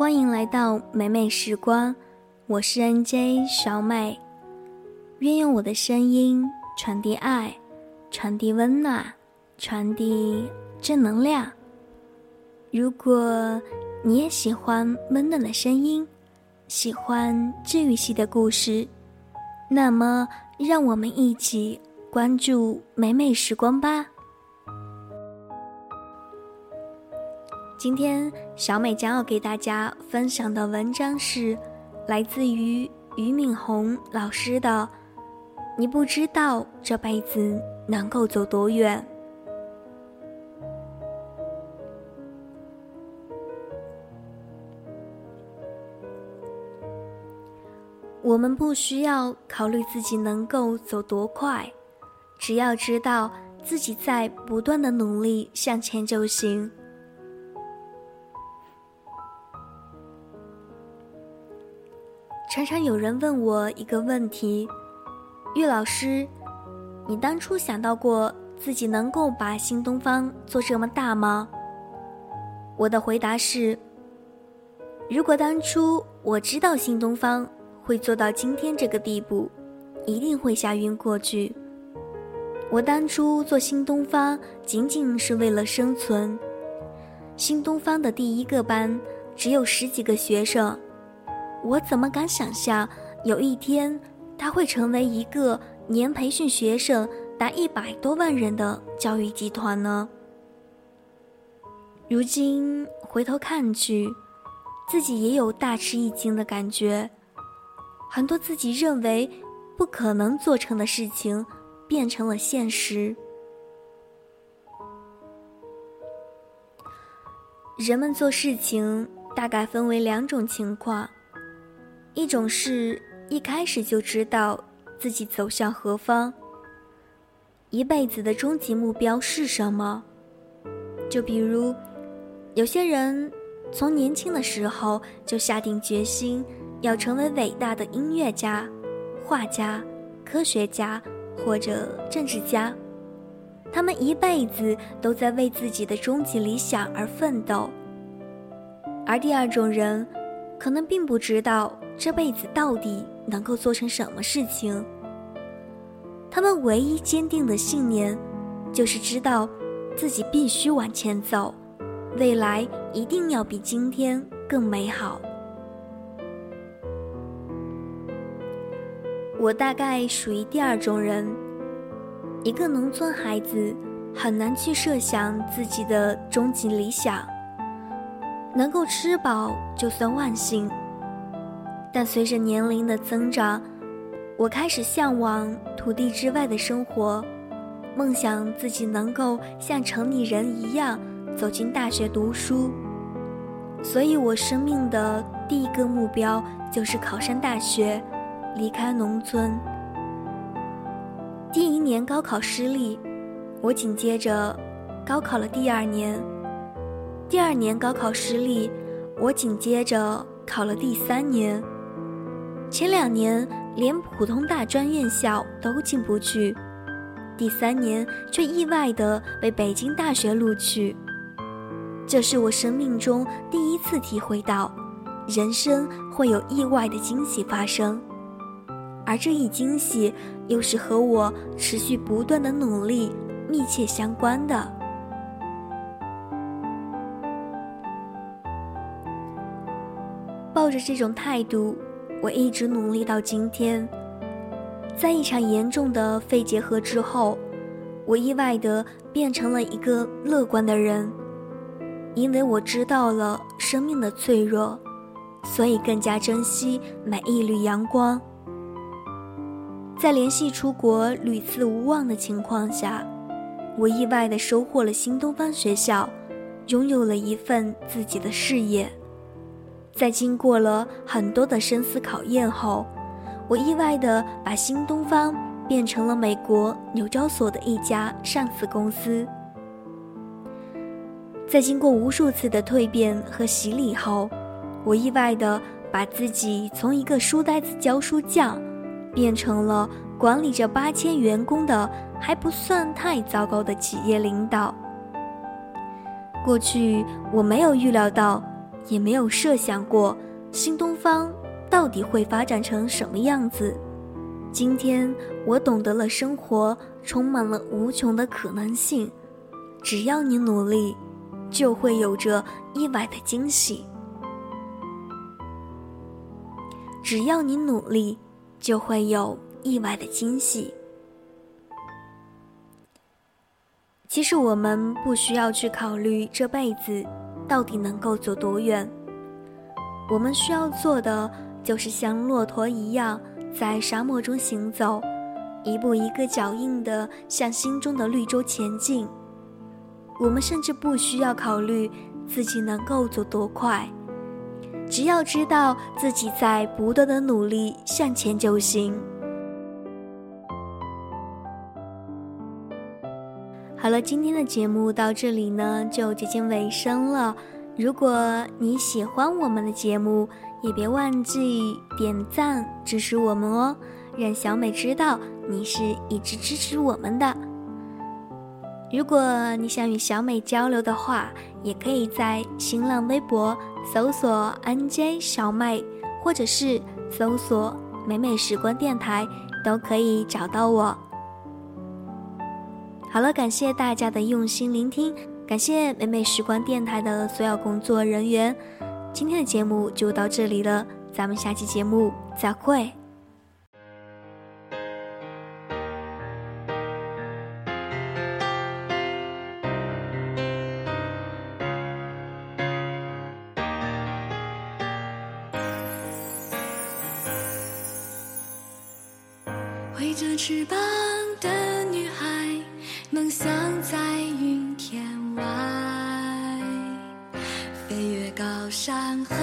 欢迎来到美美时光，我是 NJ 小美，愿用我的声音传递爱，传递温暖，传递正能量。如果你也喜欢温暖的声音，喜欢治愈系的故事，那么让我们一起关注美美时光吧。今天小美将要给大家分享的文章是来自于俞敏洪老师的《你不知道这辈子能够走多远》。我们不需要考虑自己能够走多快，只要知道自己在不断的努力向前就行。常常有人问我一个问题：“岳老师，你当初想到过自己能够把新东方做这么大吗？”我的回答是：如果当初我知道新东方会做到今天这个地步，一定会吓晕过去。我当初做新东方仅仅是为了生存。新东方的第一个班只有十几个学生。我怎么敢想象有一天，他会成为一个年培训学生达一百多万人的教育集团呢？如今回头看去，自己也有大吃一惊的感觉。很多自己认为不可能做成的事情，变成了现实。人们做事情大概分为两种情况。一种是一开始就知道自己走向何方，一辈子的终极目标是什么。就比如，有些人从年轻的时候就下定决心要成为伟大的音乐家、画家、科学家或者政治家，他们一辈子都在为自己的终极理想而奋斗。而第二种人，可能并不知道。这辈子到底能够做成什么事情？他们唯一坚定的信念，就是知道自己必须往前走，未来一定要比今天更美好。我大概属于第二种人。一个农村孩子很难去设想自己的终极理想，能够吃饱就算万幸。但随着年龄的增长，我开始向往土地之外的生活，梦想自己能够像城里人一样走进大学读书。所以，我生命的第一个目标就是考上大学，离开农村。第一年高考失利，我紧接着高考了第二年，第二年高考失利，我紧接着考了第三年。前两年连普通大专院校都进不去，第三年却意外的被北京大学录取。这是我生命中第一次体会到，人生会有意外的惊喜发生，而这一惊喜又是和我持续不断的努力密切相关的。抱着这种态度。我一直努力到今天，在一场严重的肺结核之后，我意外的变成了一个乐观的人，因为我知道了生命的脆弱，所以更加珍惜每一缕阳光。在联系出国屡次无望的情况下，我意外的收获了新东方学校，拥有了一份自己的事业。在经过了很多的深思考验后，我意外的把新东方变成了美国纽交所的一家上市公司。在经过无数次的蜕变和洗礼后，我意外的把自己从一个书呆子教书匠，变成了管理着八千员工的还不算太糟糕的企业领导。过去我没有预料到。也没有设想过新东方到底会发展成什么样子。今天我懂得了，生活充满了无穷的可能性，只要你努力，就会有着意外的惊喜。只要你努力，就会有意外的惊喜。其实我们不需要去考虑这辈子到底能够走多远，我们需要做的就是像骆驼一样在沙漠中行走，一步一个脚印的向心中的绿洲前进。我们甚至不需要考虑自己能够走多快，只要知道自己在不断的努力向前就行。好了，今天的节目到这里呢就接近尾声了。如果你喜欢我们的节目，也别忘记点赞支持我们哦，让小美知道你是一直支持我们的。如果你想与小美交流的话，也可以在新浪微博搜索 “nj 小美”，或者是搜索“美美时光电台”，都可以找到我。好了，感谢大家的用心聆听，感谢美美时光电台的所有工作人员。今天的节目就到这里了，咱们下期节目再会。挥着翅膀的女孩。梦想在云天外，飞越高山和，